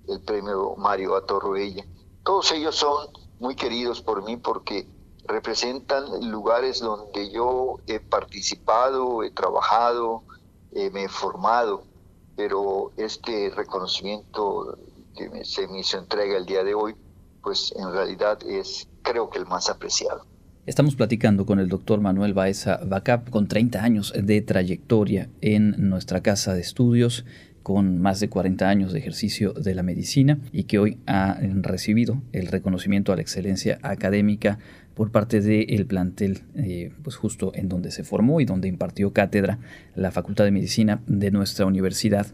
el premio Mario Atorroella. Todos ellos son muy queridos por mí porque representan lugares donde yo he participado, he trabajado, eh, me he formado, pero este reconocimiento que se me hizo entrega el día de hoy, pues en realidad es creo que el más apreciado. Estamos platicando con el doctor Manuel Baeza Bacap, con 30 años de trayectoria en nuestra casa de estudios con más de 40 años de ejercicio de la medicina y que hoy ha recibido el reconocimiento a la excelencia académica por parte del plantel, eh, pues justo en donde se formó y donde impartió cátedra la Facultad de Medicina de nuestra universidad.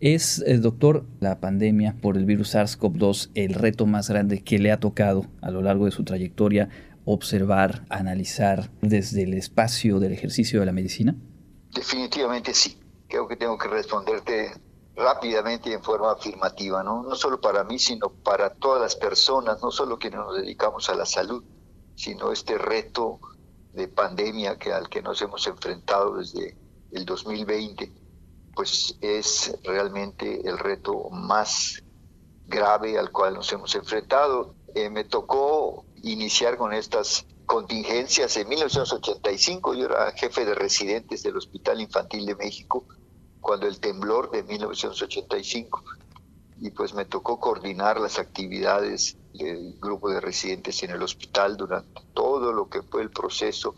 ¿Es, eh, doctor, la pandemia por el virus SARS-CoV-2 el reto más grande que le ha tocado a lo largo de su trayectoria observar, analizar desde el espacio del ejercicio de la medicina? Definitivamente sí. Creo que tengo que responderte rápidamente y en forma afirmativa, ¿no? no solo para mí, sino para todas las personas, no solo quienes nos dedicamos a la salud, sino este reto de pandemia que, al que nos hemos enfrentado desde el 2020, pues es realmente el reto más grave al cual nos hemos enfrentado. Eh, me tocó iniciar con estas contingencias en 1985, yo era jefe de residentes del Hospital Infantil de México, cuando el temblor de 1985, y pues me tocó coordinar las actividades del grupo de residentes en el hospital durante todo lo que fue el proceso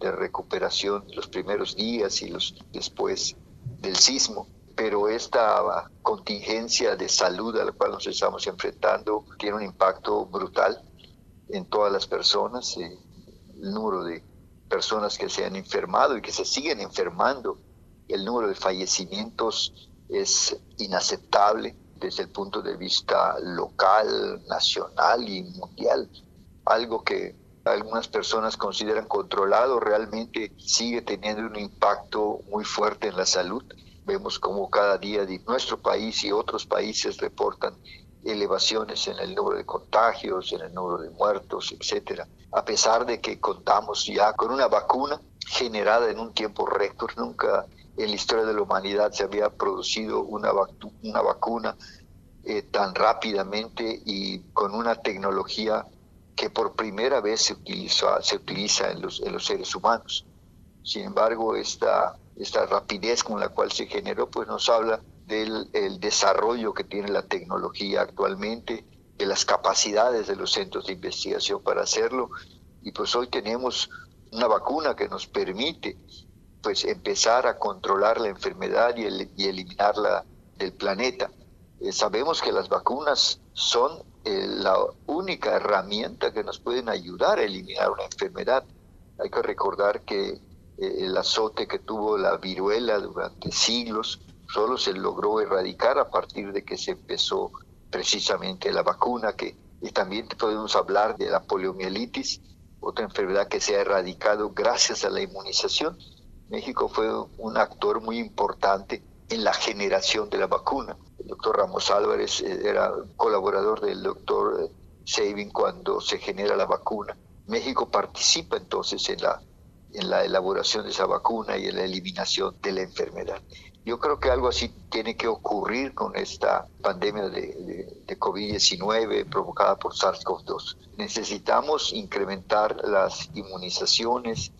de recuperación, los primeros días y los después del sismo. Pero esta contingencia de salud a la cual nos estamos enfrentando tiene un impacto brutal en todas las personas. El número de personas que se han enfermado y que se siguen enfermando, el número de fallecimientos es inaceptable desde el punto de vista local, nacional y mundial. Algo que algunas personas consideran controlado realmente sigue teniendo un impacto muy fuerte en la salud. Vemos como cada día nuestro país y otros países reportan elevaciones en el número de contagios, en el número de muertos, etcétera. A pesar de que contamos ya con una vacuna generada en un tiempo récord, nunca en la historia de la humanidad se había producido una, una vacuna eh, tan rápidamente y con una tecnología que por primera vez se, utiliza, se utiliza en los, en los seres humanos. Sin embargo, esta, esta rapidez con la cual se generó, pues nos habla del el desarrollo que tiene la tecnología actualmente, de las capacidades de los centros de investigación para hacerlo. Y pues hoy tenemos una vacuna que nos permite pues empezar a controlar la enfermedad y, y eliminarla del planeta. Eh, sabemos que las vacunas son eh, la única herramienta que nos pueden ayudar a eliminar una enfermedad. Hay que recordar que eh, el azote que tuvo la viruela durante siglos solo se logró erradicar a partir de que se empezó precisamente la vacuna, que y también podemos hablar de la poliomielitis, otra enfermedad que se ha erradicado gracias a la inmunización. México fue un actor muy importante en la generación de la vacuna. El doctor Ramos Álvarez eh, era colaborador del doctor eh, Sabin cuando se genera la vacuna. México participa entonces en la, en la elaboración de esa vacuna y en la eliminación de la enfermedad. Yo creo que algo así tiene que ocurrir con esta pandemia de, de COVID-19 provocada por SARS-CoV-2. Necesitamos incrementar las inmunizaciones,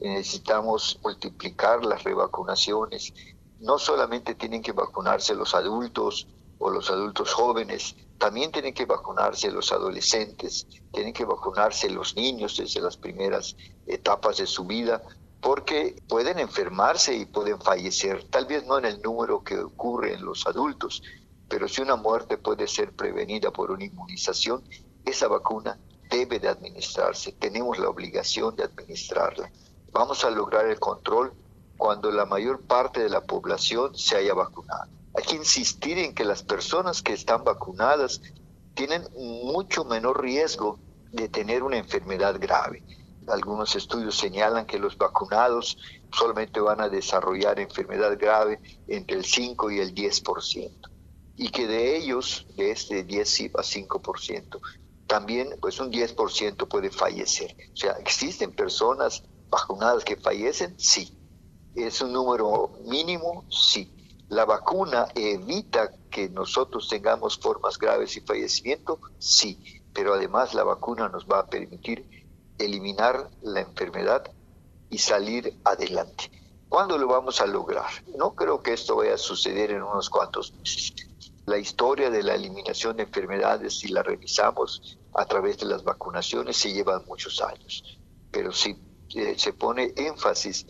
necesitamos multiplicar las revacunaciones, no solamente tienen que vacunarse los adultos o los adultos jóvenes, también tienen que vacunarse los adolescentes, tienen que vacunarse los niños desde las primeras etapas de su vida, porque pueden enfermarse y pueden fallecer, tal vez no en el número que ocurre en los adultos, pero si una muerte puede ser prevenida por una inmunización, esa vacuna debe de administrarse, tenemos la obligación de administrarla. Vamos a lograr el control cuando la mayor parte de la población se haya vacunado. Hay que insistir en que las personas que están vacunadas tienen mucho menor riesgo de tener una enfermedad grave. Algunos estudios señalan que los vacunados solamente van a desarrollar enfermedad grave entre el 5 y el 10%. Y que de ellos, de este 10 a 5%, también pues un 10% puede fallecer. O sea, ¿existen personas vacunadas que fallecen? Sí ¿Es un número mínimo? Sí. ¿La vacuna evita que nosotros tengamos formas graves y fallecimiento? Sí. Pero además la vacuna nos va a permitir eliminar la enfermedad y salir adelante. ¿Cuándo lo vamos a lograr? No creo que esto vaya a suceder en unos cuantos meses. La historia de la eliminación de enfermedades, si la revisamos a través de las vacunaciones, se lleva muchos años. Pero si eh, se pone énfasis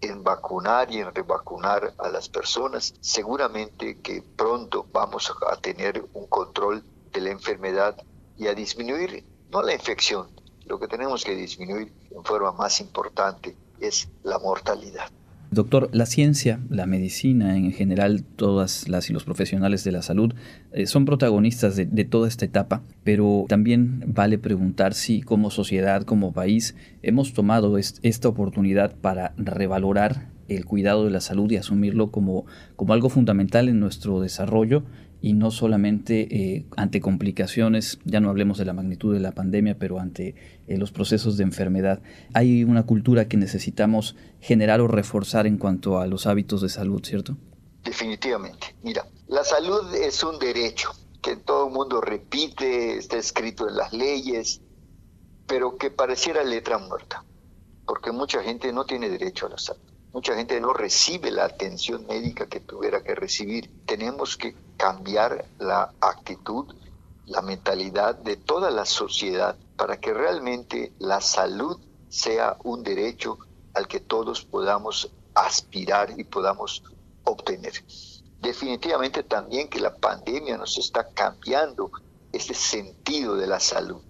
en vacunar y en revacunar a las personas, seguramente que pronto vamos a tener un control de la enfermedad y a disminuir, no la infección, lo que tenemos que disminuir en forma más importante es la mortalidad. Doctor, la ciencia, la medicina en general, todas las y los profesionales de la salud eh, son protagonistas de, toda esta etapa, pero también vale preguntar si como sociedad, como país, hemos tomado esta oportunidad para revalorar el cuidado de la salud y asumirlo como, como algo fundamental en nuestro desarrollo y no solamente eh, ante complicaciones, ya no hablemos de la magnitud de la pandemia, pero ante eh, los procesos de enfermedad. Hay una cultura que necesitamos generar o reforzar en cuanto a los hábitos de salud, ¿cierto? Definitivamente. Mira, la salud es un derecho que todo el mundo repite, está escrito en las leyes, pero que pareciera letra muerta, porque mucha gente no tiene derecho a la salud. Mucha gente no recibe la atención médica que tuviera que recibir. Tenemos que cambiar la actitud, la mentalidad de toda la sociedad para que realmente la salud sea un derecho al que todos podamos aspirar y podamos obtener. Definitivamente también que la pandemia nos está cambiando ese sentido de la salud.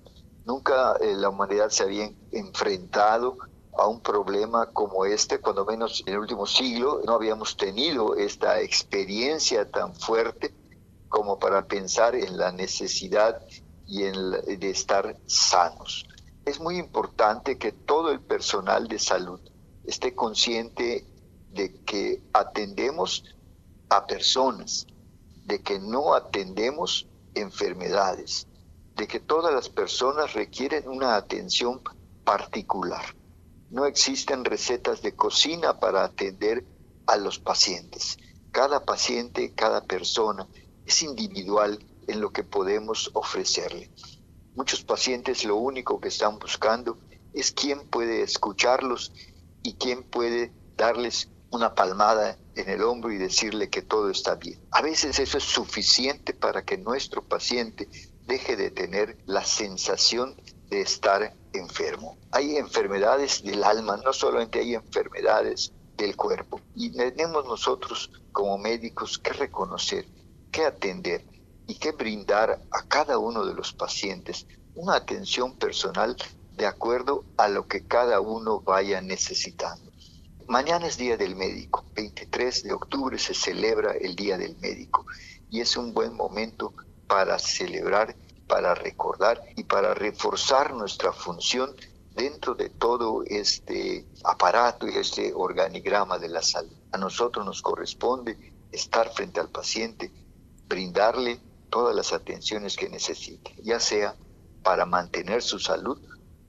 Nunca eh, la humanidad se había enfrentado a un problema como este, cuando menos en el último siglo no habíamos tenido esta experiencia tan fuerte como para pensar en la necesidad y en de estar sanos. Es muy importante que todo el personal de salud esté consciente de que atendemos a personas, de que no atendemos enfermedades, de que todas las personas requieren una atención particular. No existen recetas de cocina para atender a los pacientes. Cada paciente, cada persona es individual en lo que podemos ofrecerle. Muchos pacientes lo único que están buscando es quién puede escucharlos y quién puede darles una palmada en el hombro y decirle que todo está bien. A veces eso es suficiente para que nuestro paciente deje de tener la sensación de estar enfermo. Hay enfermedades del alma, no solamente hay enfermedades del cuerpo. Y tenemos nosotros como médicos que reconocer, que atender y que brindar a cada uno de los pacientes una atención personal de acuerdo a lo que cada uno vaya necesitando. Mañana es Día del Médico, 23 de octubre se celebra el Día del Médico y es un buen momento para celebrar para recordar y para reforzar nuestra función dentro de todo este aparato y este organigrama de la salud. A nosotros nos corresponde estar frente al paciente, brindarle todas las atenciones que necesite, ya sea para mantener su salud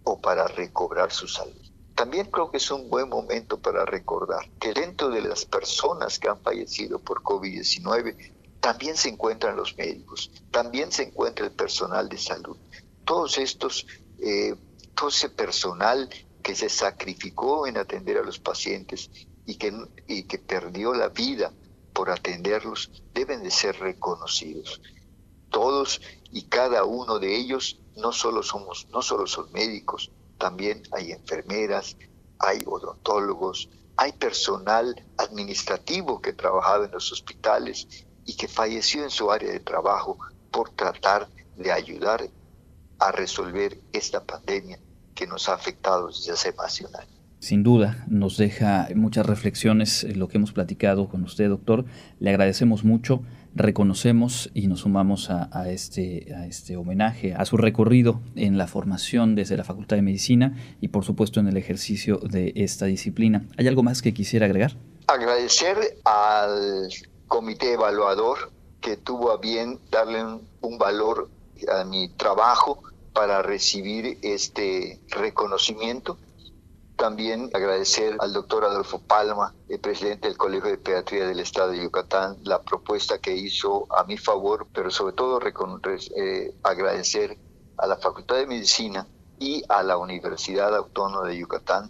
o para recobrar su salud. También creo que es un buen momento para recordar que dentro de las personas que han fallecido por COVID-19 también se encuentran los médicos, también se encuentra el personal de salud. Todos estos, eh, todo ese personal que se sacrificó en atender a los pacientes y que, y que perdió la vida por atenderlos deben de ser reconocidos. Todos y cada uno de ellos no solo somos, no solo son médicos, también hay enfermeras, hay odontólogos, hay personal administrativo que trabajaba en los hospitales y que falleció en su área de trabajo por tratar de ayudar a resolver esta pandemia que nos ha afectado desde hace más de un año. Sin duda, nos deja muchas reflexiones lo que hemos platicado con usted, doctor. Le agradecemos mucho, reconocemos y nos sumamos a, a, este, a este homenaje, a su recorrido en la formación desde la Facultad de Medicina y por supuesto en el ejercicio de esta disciplina. ¿Hay algo más que quisiera agregar? Agradecer al comité evaluador que tuvo a bien darle un, valor a mi trabajo para recibir este reconocimiento. También agradecer al doctor Adolfo Palma, el presidente del Colegio de Pediatría del Estado de Yucatán, la propuesta que hizo a mi favor, pero sobre todo eh, agradecer a la Facultad de Medicina y a la Universidad Autónoma de Yucatán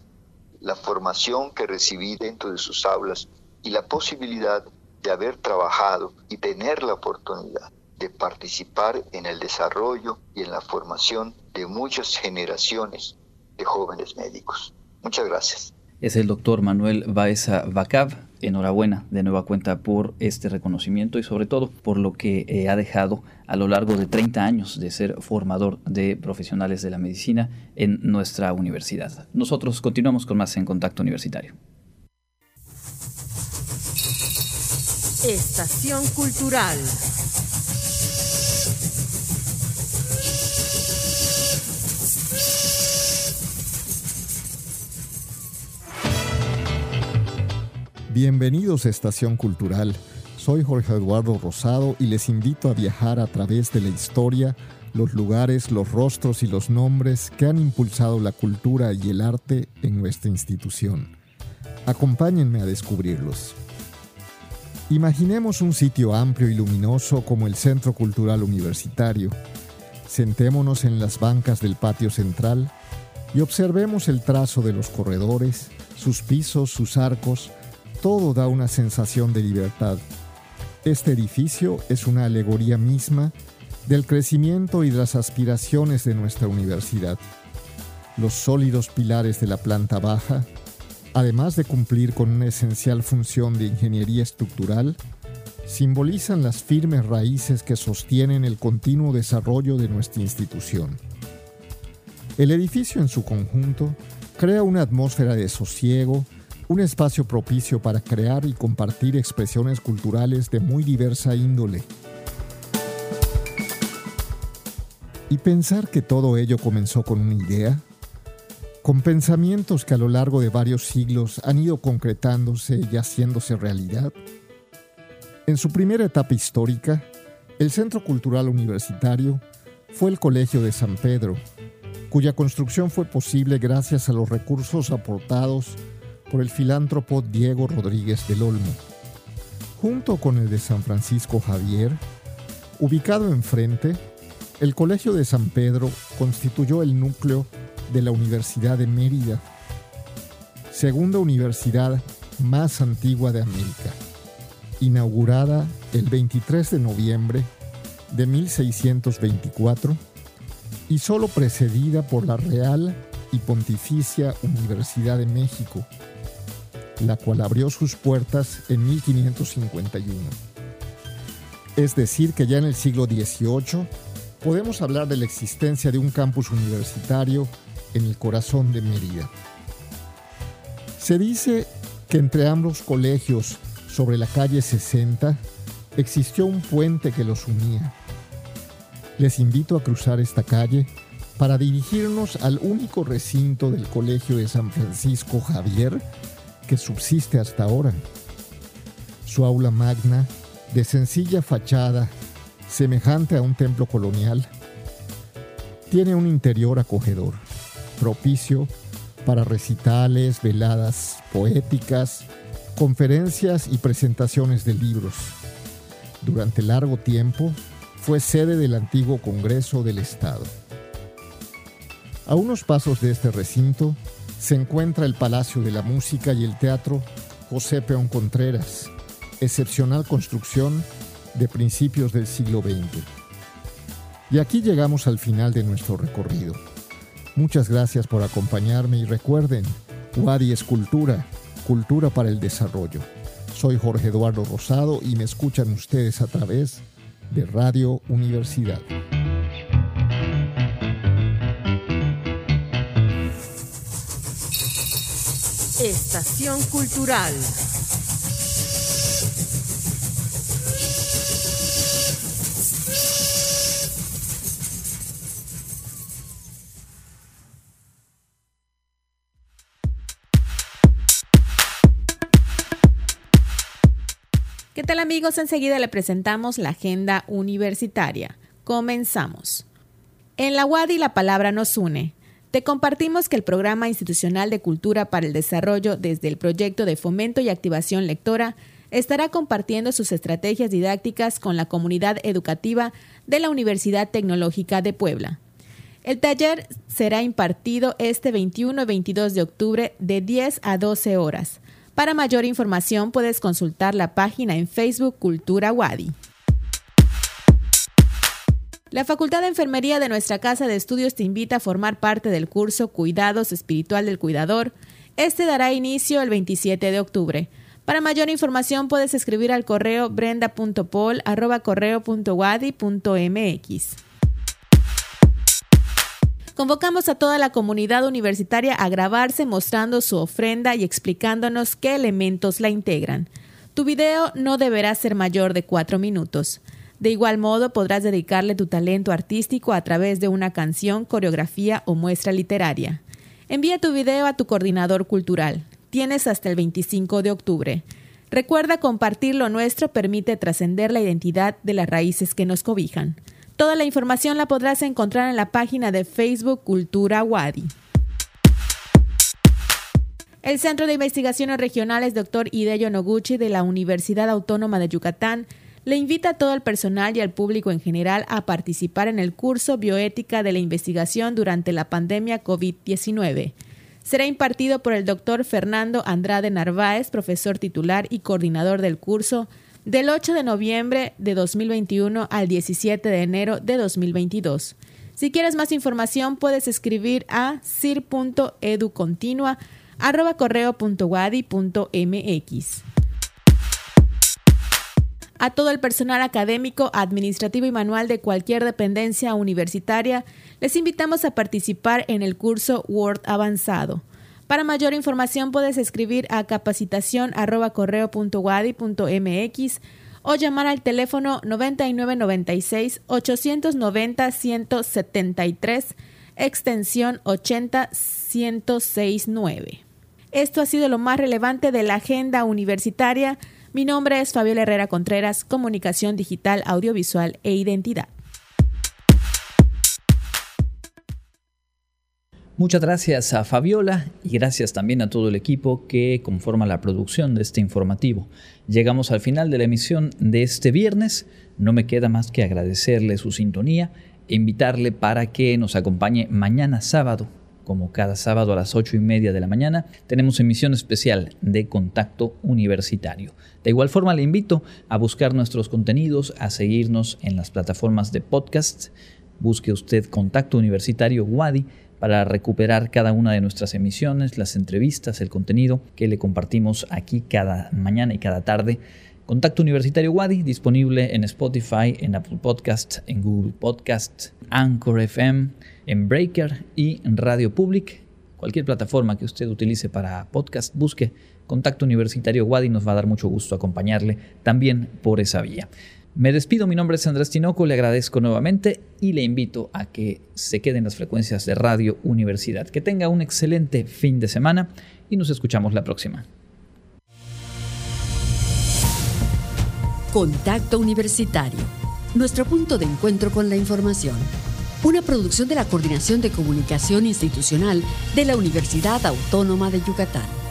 la formación que recibí dentro de sus aulas y la posibilidad de haber trabajado y tener la oportunidad de participar en el desarrollo y en la formación de muchas generaciones de jóvenes médicos. Muchas gracias. Es el doctor Manuel Baeza Bacab. Enhorabuena de nueva cuenta por este reconocimiento y sobre todo por lo que eh, ha dejado a lo largo de 30 años de ser formador de profesionales de la medicina en nuestra universidad. Nosotros continuamos con más en Contacto Universitario. Estación Cultural. Bienvenidos a Estación Cultural. Soy Jorge Eduardo Rosado y les invito a viajar a través de la historia, los lugares, los rostros y los nombres que han impulsado la cultura y el arte en nuestra institución. Acompáñenme a descubrirlos. Imaginemos un sitio amplio y luminoso como el Centro Cultural Universitario. Sentémonos en las bancas del patio central y observemos el trazo de los corredores, sus pisos, sus arcos, todo da una sensación de libertad. Este edificio es una alegoría misma del crecimiento y de las aspiraciones de nuestra universidad. Los sólidos pilares de la planta baja, además de cumplir con una esencial función de ingeniería estructural, simbolizan las firmes raíces que sostienen el continuo desarrollo de nuestra institución. El edificio en su conjunto crea una atmósfera de sosiego, un espacio propicio para crear y compartir expresiones culturales de muy diversa índole. Y pensar que todo ello comenzó con una idea, con pensamientos que a lo largo de varios siglos han ido concretándose y haciéndose realidad. En su primera etapa histórica, el Centro Cultural Universitario fue el Colegio de San Pedro, cuya construcción fue posible gracias a los recursos aportados por el filántropo Diego Rodríguez del Olmo. Junto con el de San Francisco Javier, ubicado enfrente, el Colegio de San Pedro constituyó el núcleo de la Universidad de Mérida, segunda universidad más antigua de América, inaugurada el 23 de noviembre de 1624 y solo precedida por la Real y Pontificia Universidad de México, la cual abrió sus puertas en 1551. Es decir, que ya en el siglo XVIII podemos hablar de la existencia de un campus universitario en el corazón de Mérida. Se dice que entre ambos colegios, sobre la calle 60, existió un puente que los unía. Les invito a cruzar esta calle para dirigirnos al único recinto del Colegio de San Francisco Javier que subsiste hasta ahora. Su aula magna, de sencilla fachada, semejante a un templo colonial, tiene un interior acogedor, propicio para recitales, veladas poéticas, conferencias y presentaciones de libros. Durante largo tiempo fue sede del antiguo Congreso del Estado. A unos pasos de este recinto se encuentra el Palacio de la Música y el Teatro José Peón Contreras, excepcional construcción de principios del siglo XX. Y aquí llegamos al final de nuestro recorrido. Muchas gracias por acompañarme y recuerden, Wadi es cultura, cultura para el desarrollo. Soy Jorge Eduardo Rosado y me escuchan ustedes a través de Radio Universidad. Estación Cultural. Tal amigos? Enseguida le presentamos la agenda universitaria. Comenzamos. En la UADI la palabra nos une. Te compartimos que el Programa Institucional de Cultura para el Desarrollo desde el proyecto de fomento y activación lectora estará compartiendo sus estrategias didácticas con la comunidad educativa de la Universidad Tecnológica de Puebla. El taller será impartido este 21 y 22 de octubre de 10 a 12 horas. Para mayor información puedes consultar la página en Facebook Cultura Wadi. La Facultad de Enfermería de nuestra Casa de Estudios te invita a formar parte del curso Cuidados Espiritual del Cuidador. Este dará inicio el 27 de octubre. Para mayor información puedes escribir al correo brenda.pol.correo.wadi.mx. Convocamos a toda la comunidad universitaria a grabarse mostrando su ofrenda y explicándonos qué elementos la integran. Tu video no deberá ser mayor de cuatro minutos. De igual modo, podrás dedicarle tu talento artístico a través de una canción, coreografía o muestra literaria. Envía tu video a tu coordinador cultural. Tienes hasta el 25 de octubre. Recuerda compartir lo nuestro permite trascender la identidad de las raíces que nos cobijan. Toda la información la podrás encontrar en la página de Facebook Cultura Wadi. El Centro de Investigaciones Regionales Dr. Hideyo Noguchi de la Universidad Autónoma de Yucatán le invita a todo el personal y al público en general a participar en el curso Bioética de la Investigación durante la pandemia COVID-19. Será impartido por el doctor Fernando Andrade Narváez, profesor titular y coordinador del curso, del 8 de noviembre de 2021 al 17 de enero de 2022. Si quieres más información, puedes escribir a correo.wadi.mx. A todo el personal académico, administrativo y manual de cualquier dependencia universitaria, les invitamos a participar en el curso Word Avanzado. Para mayor información puedes escribir a capacitación o llamar al teléfono 9996 890 173 extensión 80169. Esto ha sido lo más relevante de la agenda universitaria. Mi nombre es Fabiola Herrera Contreras, Comunicación Digital, Audiovisual e Identidad. Muchas gracias a Fabiola y gracias también a todo el equipo que conforma la producción de este informativo. Llegamos al final de la emisión de este viernes. No me queda más que agradecerle su sintonía invitarle para que nos acompañe mañana sábado, como cada sábado a las ocho y media de la mañana, tenemos emisión especial de Contacto Universitario. De igual forma, le invito a buscar nuestros contenidos, a seguirnos en las plataformas de podcast. Busque usted Contacto Universitario Wadi para recuperar cada una de nuestras emisiones, las entrevistas, el contenido que le compartimos aquí cada mañana y cada tarde Contacto Universitario Wadi, disponible en Spotify, en Apple Podcast, en Google Podcast, Anchor FM, en Breaker y en Radio Public. Cualquier plataforma que usted utilice para podcast, busque Contacto Universitario Wadi, nos va a dar mucho gusto acompañarle también por esa vía. Me despido, mi nombre es Andrés Tinoco, le agradezco nuevamente y le invito a que se quede en las frecuencias de Radio Universidad. Que tenga un excelente fin de semana y nos escuchamos la próxima. Contacto Universitario, nuestro punto de encuentro con la información. Una producción de la Coordinación de Comunicación Institucional de la Universidad Autónoma de Yucatán.